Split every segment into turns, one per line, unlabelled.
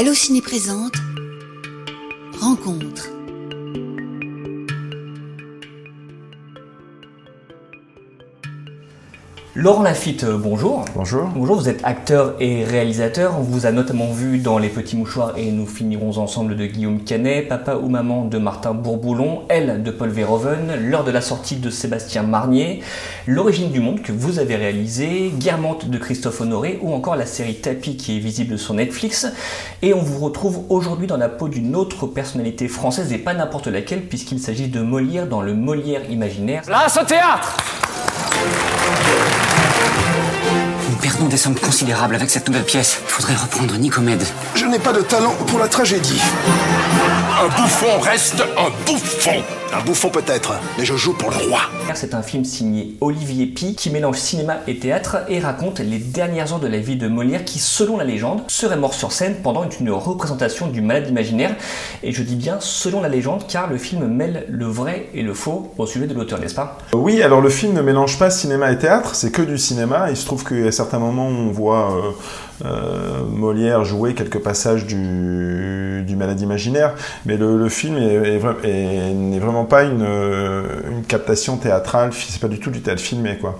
Allociné présente Rencontre.
Laurent Lafitte, euh, bonjour.
Bonjour.
Bonjour, vous êtes acteur et réalisateur. On vous a notamment vu dans Les Petits Mouchoirs et Nous finirons ensemble de Guillaume Canet, Papa ou Maman de Martin Bourboulon, Elle de Paul Verhoeven, L'heure de la sortie de Sébastien Marnier, L'origine du monde que vous avez réalisé, Guermantes de Christophe Honoré ou encore la série Tapis qui est visible sur Netflix. Et on vous retrouve aujourd'hui dans la peau d'une autre personnalité française et pas n'importe laquelle puisqu'il s'agit de Molière dans le Molière imaginaire.
Place au théâtre
Nous des sommes considérables avec cette nouvelle pièce. Il faudrait reprendre Nicomède.
Je n'ai pas de talent pour la tragédie.
Un bouffon reste un bouffon.
Un bouffon peut-être, mais je joue pour le roi.
C'est un film signé Olivier Pi qui mélange cinéma et théâtre et raconte les dernières heures de la vie de Molière qui, selon la légende, serait mort sur scène pendant une représentation du malade imaginaire. Et je dis bien selon la légende car le film mêle le vrai et le faux au sujet de l'auteur, n'est-ce pas?
Oui, alors le film ne mélange pas cinéma et théâtre, c'est que du cinéma. Il se trouve qu'à certains moments, on voit euh, euh, Molière jouer quelques passages du, du malade imaginaire, mais le, film n'est vraiment pas une, une, captation théâtrale, c'est pas du tout du théâtre filmé. Quoi.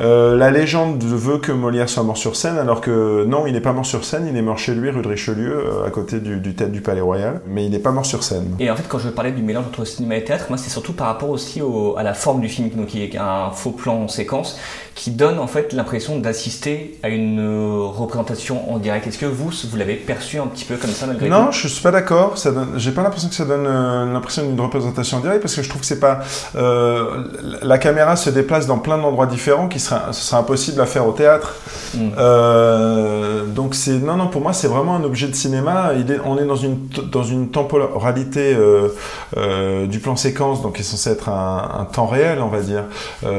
Euh, la légende veut que Molière soit mort sur scène, alors que non, il n'est pas mort sur scène, il est mort chez lui, rue de Richelieu, euh, à côté du, du théâtre du Palais Royal, mais il n'est pas mort sur scène.
Et en fait, quand je parlais du mélange entre cinéma et théâtre, moi c'est surtout par rapport aussi au, à la forme du film, donc qui est un faux plan en séquence, qui donne en fait l'impression d'assister à une représentation en direct. Est-ce que vous, vous l'avez perçu un petit peu comme ça malgré
Non,
tout
je suis pas d'accord. J'ai pas l'impression que ça donne euh, l'impression d'une représentation en direct parce que je trouve que c'est pas. Euh, la caméra se déplace dans plein d'endroits différents qui sera, ce sera impossible à faire au théâtre. Mm. Euh, donc c'est non non pour moi c'est vraiment un objet de cinéma. Il est, on est dans une dans une temporalité du plan séquence donc qui est censé être un, un temps réel on va dire.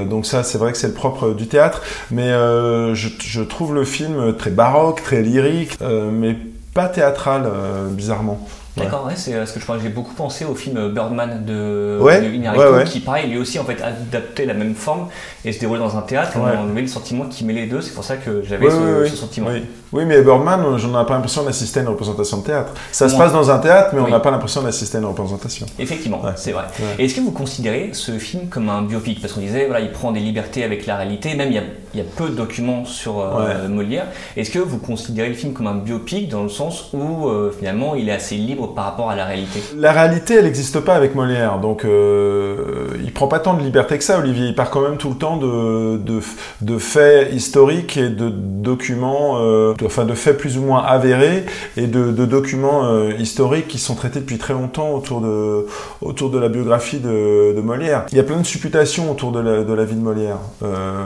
Donc ça c'est vrai que c'est le propre du théâtre, mais je, je, trouve le film très baroque, très lyrique, euh, mais pas théâtral, euh, bizarrement.
D'accord, ouais. c'est ce que je crois. J'ai beaucoup pensé au film Birdman de,
ouais,
de qui pareil, lui aussi en fait adaptait la même forme et se déroulait dans un théâtre. On avait le sentiment qu'il mêlait les deux. C'est pour ça que j'avais ce, ce, sentiment.
Oui. Oui, mais Birdman, j'en ai pas l'impression d'assister à une représentation de théâtre. Ça se passe dans un théâtre, mais oui. on n'a pas l'impression d'assister à une représentation.
Effectivement, ouais. c'est vrai. Ouais. Et est-ce que vous considérez ce film comme un biopic? Parce qu'on disait, voilà, il prend des libertés avec la réalité, même il y a, il y a peu de documents sur euh, Molière. Est-ce que vous considérez le film comme un biopic dans le sens où euh, finalement il est assez libre par rapport à la réalité?
La réalité, elle n'existe pas avec Molière, donc euh, il prend pas tant de liberté que ça, Olivier. Il part quand même tout le temps de, de, de faits historiques et de documents euh, enfin de faits plus ou moins avérés et de, documents euh, historiques qui sont traités depuis très longtemps autour de, autour de la biographie de, Molière. Il y a plein de supputations autour de la, vie de Molière. Euh,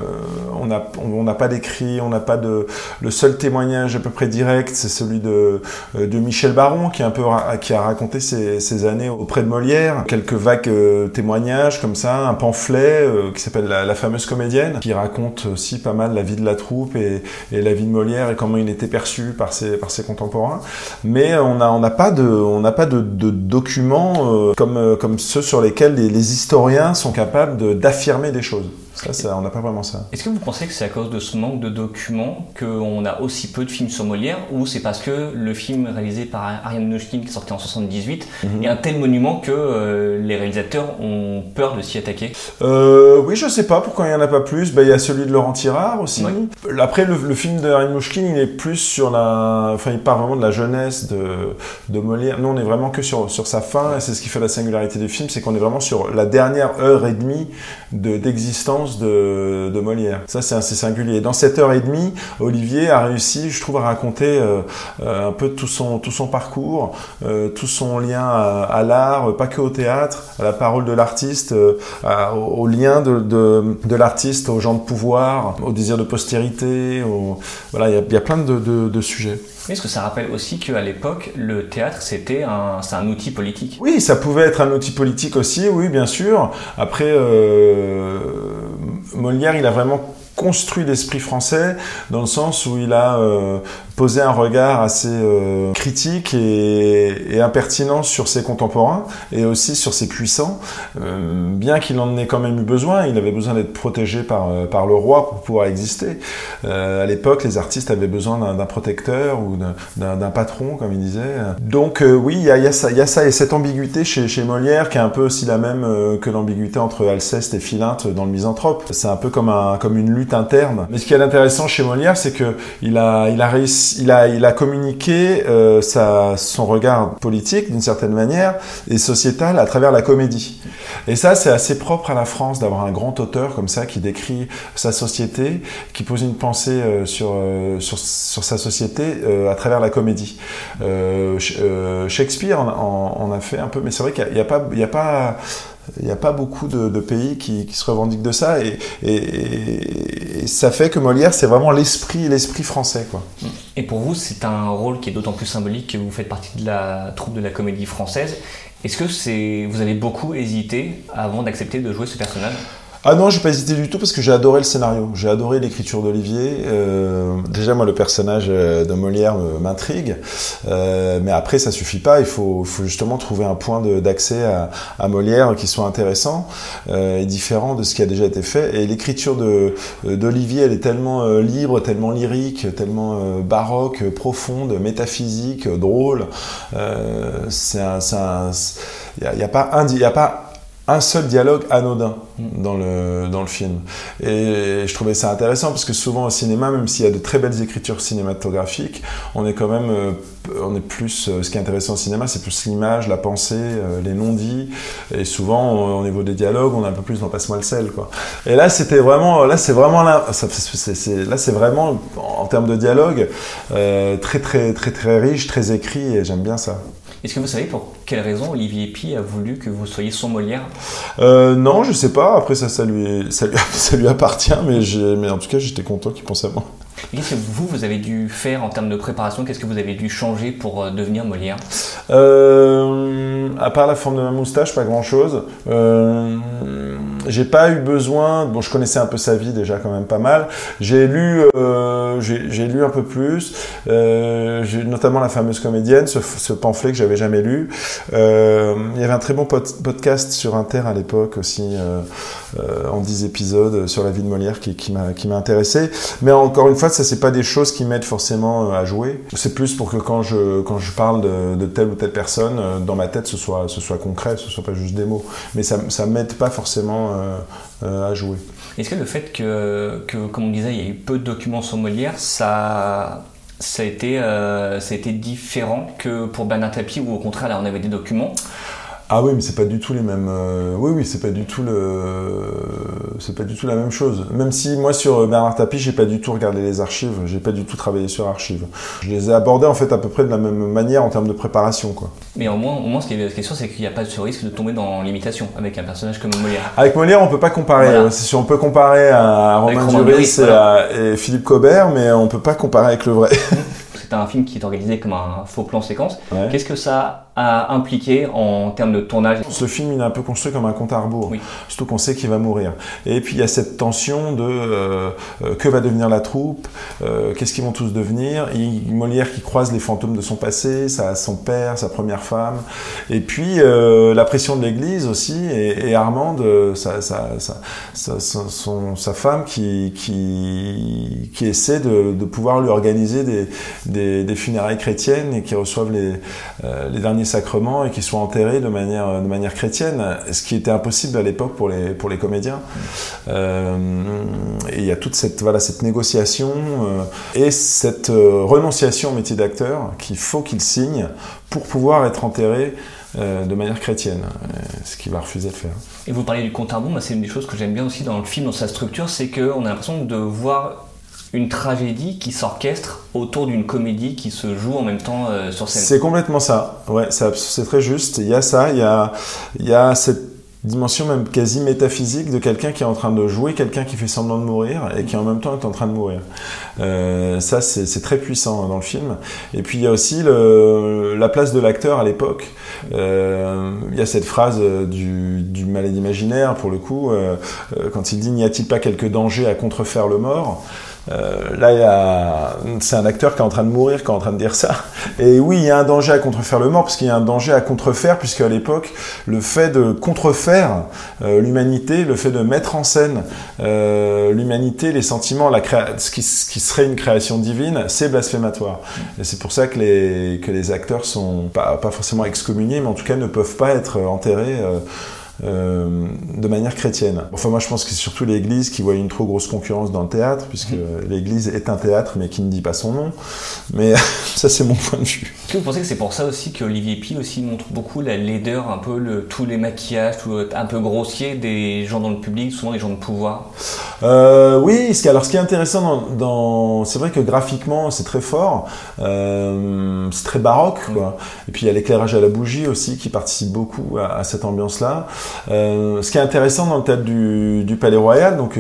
on n'a pas d'écrit, on n'a pas de... Le seul témoignage à peu près direct, c'est celui de, de Michel Baron, qui, un peu, qui a raconté ses, années auprès de Molière. Quelques vagues euh, témoignages comme ça, un pamphlet euh, qui s'appelle la, la, fameuse comédienne, qui raconte aussi pas mal la vie de la troupe et, et la vie de Molière et comment il était perçu par ses, par ses contemporains. Mais on n'a pas de, documents euh, comme, euh, comme ceux sur lesquels les, les historiens sont capables d'affirmer des choses. Ça, ça on n'a pas vraiment ça.
Est-ce que vous pensez que c'est à cause de ce manque de documents qu'on a aussi peu de films sur Molière ou c'est parce que le film réalisé par Ariane Mnouchkine qui est sorti en 78 mm -hmm. est un tel monument que euh, les réalisateurs ont peur de s'y attaquer?
Euh, Oui, je sais pas pourquoi il n'y en a pas plus. Ben, il y a celui de Laurent Tirard aussi. Après, le, le film d'Ariane Mnouchkine, il est plus sur la... Enfin, il part vraiment de la jeunesse de, de Molière. Nous, on est vraiment que sur, sur sa fin et c'est ce qui fait la singularité du film, c'est qu'on est vraiment sur la dernière heure et demie d'existence de, de, de, Molière. Ça, c'est assez singulier. Dans cette heure et demie, Olivier a réussi, je trouve, à raconter euh, euh, un peu tout son, tout son parcours, euh, tout son lien à, à l'art, pas que au théâtre, à la parole de l'artiste, au, au, lien de, de, de l'artiste aux gens de pouvoir, au désir de postérité. Au... Voilà, il y, y, a plein de, de sujets.
Est-ce que ça rappelle aussi qu'à l'époque, le théâtre, c'était un, un outil politique?
Oui, ça pouvait être un outil politique aussi, oui, bien sûr. Après, euh, Molière, il a vraiment construit l'esprit français dans le sens où il a euh, posé un regard assez euh, critique et, impertinent sur ses contemporains et aussi sur ses puissants. Euh, bien qu'il en ait quand même eu besoin, il avait besoin d'être protégé par, euh, par le roi pour pouvoir exister. À l'époque, les artistes avaient besoin d'un protecteur ou d'un patron, comme il disait. Donc oui, il y a, y, a ça, y a ça et cette ambiguïté chez, chez Molière qui est un peu aussi la même que l'ambiguïté entre Alceste et Philinte dans le Misanthrope. C'est un peu comme, un, comme une lutte interne. Mais ce qui est intéressant chez Molière, c'est que il a, il a réussi, il a, communiqué euh, son regard politique d'une certaine manière et sociétal à travers la comédie. Et ça, c'est assez propre à la France d'avoir un grand auteur comme ça qui décrit sa société, qui pose une pensée euh, sur, euh, sur, sa société à travers la comédie. Shakespeare en, a fait un peu, mais c'est vrai qu'il n'y a pas il n'y a pas beaucoup de, pays qui, se revendiquent de ça et, ça fait que Molière c'est vraiment l'esprit français quoi.
Et pour vous c'est un rôle qui est d'autant plus symbolique que vous faites partie de la troupe de la comédie française. Est-ce que vous avez beaucoup hésité avant d'accepter de jouer ce personnage?
Ah non, j'ai pas hésité du tout parce que j'ai adoré le scénario. J'ai adoré l'écriture d'Olivier. Euh, déjà, moi, le personnage euh, de Molière m'intrigue. Euh, mais après, ça suffit pas. Il faut, faut justement trouver un point d'accès à, à, Molière qui soit intéressant euh, et différent de ce qui a déjà été fait. Et l'écriture d'Olivier, elle est tellement euh, libre, tellement lyrique, tellement euh, baroque, profonde, métaphysique, drôle. c'est un... Il n'y y a, pas un... Y a pas un seul dialogue anodin dans le, dans le film. Et je trouvais ça intéressant parce que souvent au cinéma, même s'il y a de très belles écritures cinématographiques, on est quand même, euh, on est plus, euh, ce qui est intéressant au cinéma, c'est plus l'image, la pensée, euh, les non-dits. Et souvent, au niveau des dialogues, on est un peu plus dans passe-moi le sel, quoi. Et là, c'était vraiment, là, c'est vraiment là, ça, c'est, là, c'est vraiment, en termes de dialogue, euh, très, très, très, très riche, très écrit, et j'aime bien ça.
Est-ce que vous savez pour quelle raison Olivier Pi a voulu que vous soyez son Molière
euh, Non, je sais pas. Après, ça, ça lui, ça lui, ça lui appartient, mais, mais en tout cas, j'étais content qu'il pense à moi.
Qu'est-ce que vous, vous avez dû faire en termes de préparation Qu'est-ce que vous avez dû changer pour euh, devenir Molière?
Euh, À part la forme de ma moustache, pas grand-chose. Euh, j'ai pas eu besoin. Bon, je connaissais un peu sa vie déjà quand même pas mal. J'ai lu, euh, j'ai lu un peu plus. Euh, notamment la fameuse comédienne, ce, ce pamphlet que j'avais jamais lu. Euh, il y avait un très bon pod podcast sur Inter à l'époque aussi, euh, euh, en 10 épisodes sur la vie de Molière qui, qui m'a intéressé. Mais encore une fois, ça c'est pas des choses qui m'aident forcément à jouer. C'est plus pour que quand je quand je parle de, de telle ou telle personne, dans ma tête, ce soit ce soit concret, ce soit pas juste des mots. Mais ça ça m'aide pas forcément euh, à jouer.
Est-ce que le fait que, que, comme on disait, il y a eu peu de documents sur Molière, ça, ça, a, été, euh, ça a été différent que pour Bernard Tapie, où au contraire, là, on avait des documents
ah oui, mais c'est pas du tout les mêmes. Euh, oui, oui, c'est pas du tout le. C'est pas du tout la même chose. Même si moi sur Bernard Tapie, j'ai pas du tout regardé les archives, j'ai pas du tout travaillé sur archives. Je les ai abordés en fait à peu près de la même manière en termes de préparation, quoi.
Mais au moins, au moins, ce qui est question, c'est qu'il n'y a pas ce risque de tomber dans l'imitation avec un personnage comme Molière.
Avec Molière, on peut pas comparer. Voilà. Si on peut comparer à Romain Duris et, voilà. et Philippe Cobert, mais on peut pas comparer avec le vrai.
c'est un film qui est organisé comme un faux plan séquence. Ouais. Qu'est-ce que ça a impliqué en termes de tournage
Ce film, il est un peu construit comme un compte à rebours. Oui. Surtout qu'on sait qu'il va mourir. Et puis il y a cette tension de euh, euh, que va devenir la troupe, euh, qu'est-ce qu'ils vont tous devenir. Il, Molière qui croise les fantômes de son passé, sa, son père, sa première femme. Et puis euh, la pression de l'Église aussi. Et, et Armande, sa, sa, sa, son, sa femme qui, qui, qui essaie de, de pouvoir lui organiser des, des, des, funérailles chrétiennes et qui reçoivent les, les derniers sacrements et qui soient enterrés de manière, de manière chrétienne, ce qui était impossible à l'époque pour les, pour les comédiens. Euh, il y a toute cette, voilà, cette négociation euh, et cette euh, renonciation au métier d'acteur qu'il faut qu'il signe pour pouvoir être enterré euh, de manière chrétienne, ce qu'il va refuser de faire.
Et vous parlez du compte à rebours, c'est une des choses que j'aime bien aussi dans le film, dans sa structure, c'est qu'on a l'impression de voir une tragédie qui s'orchestre autour d'une comédie qui se joue en même temps euh, sur scène.
C'est complètement ça. Ouais, c'est très juste. Il y a ça, il y a, cette dimension même quasi métaphysique de quelqu'un qui est en train de jouer, quelqu'un qui fait semblant de mourir et qui en même temps est en train de mourir. Euh, ça, c'est très puissant dans le film. Et puis il y a aussi la place de l'acteur à l'époque. Euh, il y a cette phrase du, du malade imaginaire, pour le coup, quand il dit N'y a-t-il pas quelques dangers à contrefaire le mort? Euh, là, c'est un acteur qui est en train de mourir, qui est en train de dire ça. Et oui, il y a un danger à contrefaire le mort, parce qu'il y a un danger à contrefaire, puisque à l'époque, le fait de contrefaire euh, l'humanité, le fait de mettre en scène euh, l'humanité, les sentiments, la ce, qui, serait une création divine, c'est blasphématoire. Et c'est pour ça que les, que les acteurs sont pas, pas forcément excommuniés, mais en tout cas ne peuvent pas être enterrés. Euh, de manière chrétienne. Enfin, moi, je pense que c'est surtout l'Église qui voit une trop grosse concurrence dans le théâtre, puisque mhm. l'Église est un théâtre, mais qui ne dit pas son nom. Mais ça, c'est mon point de vue.
Est-ce que vous pensez que c'est pour ça aussi que Olivier Pi aussi montre beaucoup la laideur, un peu le, tous les maquillages, tout, un peu grossier des gens dans le public, souvent des gens de pouvoir?
Euh, Oui, alors ce qui est intéressant dans, c'est vrai que graphiquement, c'est très fort, euh, c'est très baroque, quoi. Et puis il y a l'éclairage à la bougie aussi qui participe beaucoup à, à cette ambiance-là. Euh, ce qui est intéressant dans le théâtre du, Palais Royal, donc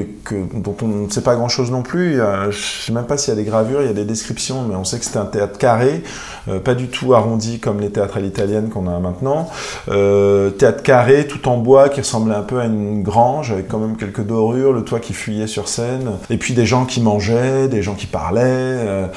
dont on ne sait pas grand-chose non plus, je ne sais même pas s'il y a des gravures, il y a des descriptions, mais on sait que c'était un théâtre carré, euh, pas du tout arrondi comme les théâtres à l'italienne qu'on a maintenant. Euh, théâtre carré, tout en bois, qui ressemblait un peu à une grange, avec quand même quelques dorures, le toit qui fuyait sur scène, et puis des gens qui mangeaient, des gens qui parlaient.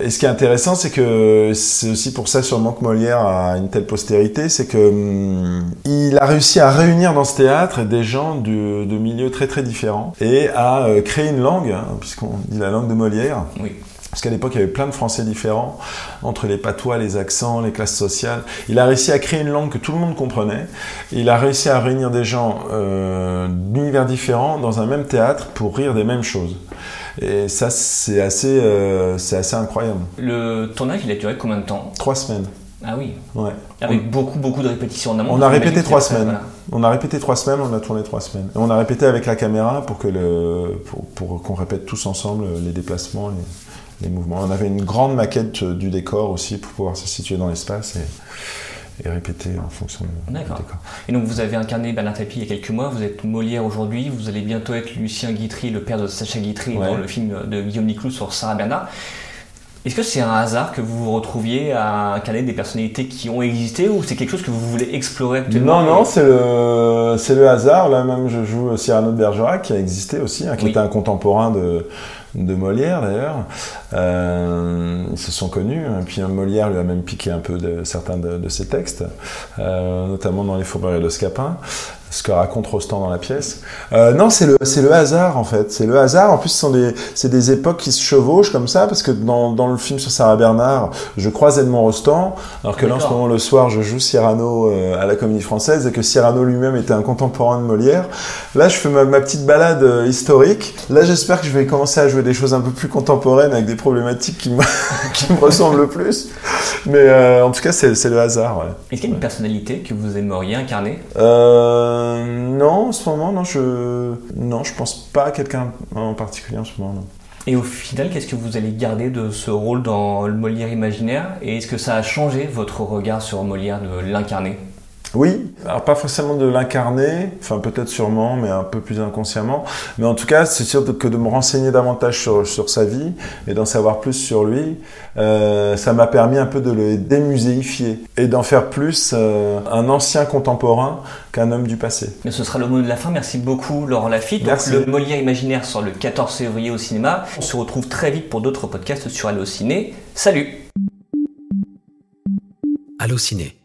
Et ce qui est intéressant, c'est que c'est aussi pour ça sûrement que Molière a une telle postérité, c'est que hum, il a réussi à réunir dans ce théâtre des gens de, de milieux très très différents et à euh, créer une langue, hein, puisqu'on dit la langue de Molière.
Oui.
Parce qu'à l'époque, il y avait plein de Français différents, entre les patois, les accents, les classes sociales. Il a réussi à créer une langue que tout le monde comprenait. Il a réussi à réunir des gens euh, d'univers différents dans un même théâtre pour rire des mêmes choses. Et ça, c'est assez, euh, c'est assez incroyable.
Le tournage, il a duré combien de temps?
Trois semaines.
Ah oui.
Ouais.
Avec beaucoup, beaucoup de répétitions en amont.
On a répété trois semaines. On a répété trois semaines, on a tourné trois semaines. Et on a répété avec la caméra pour que le, pour, pour qu'on répète tous ensemble les déplacements, les, les, mouvements. On avait une grande maquette du décor aussi pour pouvoir se situer dans l'espace et, et, répéter en fonction du décor.
Et donc vous avez incarné Bernard Tapie il y a quelques mois, vous êtes Molière aujourd'hui, vous allez bientôt être Lucien Guitry, le père de Sacha Guitry ouais. dans le film de Guillaume Niclou sur Sarah Bernard. Est-ce que c'est un hasard que vous vous retrouviez à incarner des personnalités qui ont existé ou c'est quelque chose que vous voulez explorer
actuellement Non, non, c'est le, c'est le hasard. Là même, je joue Cyrano de Bergerac qui a existé aussi, hein, qui oui. était un contemporain de, de Molière d'ailleurs. Euh, ils se sont connus. Et puis Molière lui a même piqué un peu de certains de, de ses textes, euh, notamment dans Les Fourberies de Scapin ce que raconte Rostand dans la pièce. Euh, non, c'est le, c'est le hasard en fait. C'est le hasard. En plus, ce sont des, c'est des époques qui se chevauchent comme ça, parce que dans, dans le film sur Sarah Bernard, je croise Edmond Rostand, alors que là, en ce moment, le soir, je joue Cyrano euh, à la Comédie Française, et que Cyrano lui-même était un contemporain de Molière. Là, je fais ma, ma petite balade euh, historique. Là, j'espère que je vais commencer à jouer des choses un peu plus contemporaines, avec des problématiques qui me, qui me ressemblent le plus. Mais euh, en tout cas, c'est, c'est le hasard. Ouais.
Est-ce qu'il y a une personnalité que vous aimeriez incarner?
Euh, non, en ce moment, non, je non, je pense pas à quelqu'un en particulier en ce moment. Non.
Et au final, qu'est-ce que vous allez garder de ce rôle dans le Molière imaginaire? Et est-ce que ça a changé votre regard sur Molière de l'incarner?
Oui, alors pas forcément de l'incarner, enfin peut-être sûrement, mais un peu plus inconsciemment. Mais en tout cas, c'est sûr que de me renseigner davantage sur, sur sa vie et d'en savoir plus sur lui, euh, ça m'a permis un peu de le démuséifier et d'en faire plus euh, un ancien contemporain qu'un homme du passé.
Mais ce sera le mot de la fin. Merci beaucoup, Laurent Lafitte. Donc, le Molière imaginaire sort le 14 février au cinéma. On se retrouve très vite pour d'autres podcasts sur Allociné. Ciné. Salut
Allociné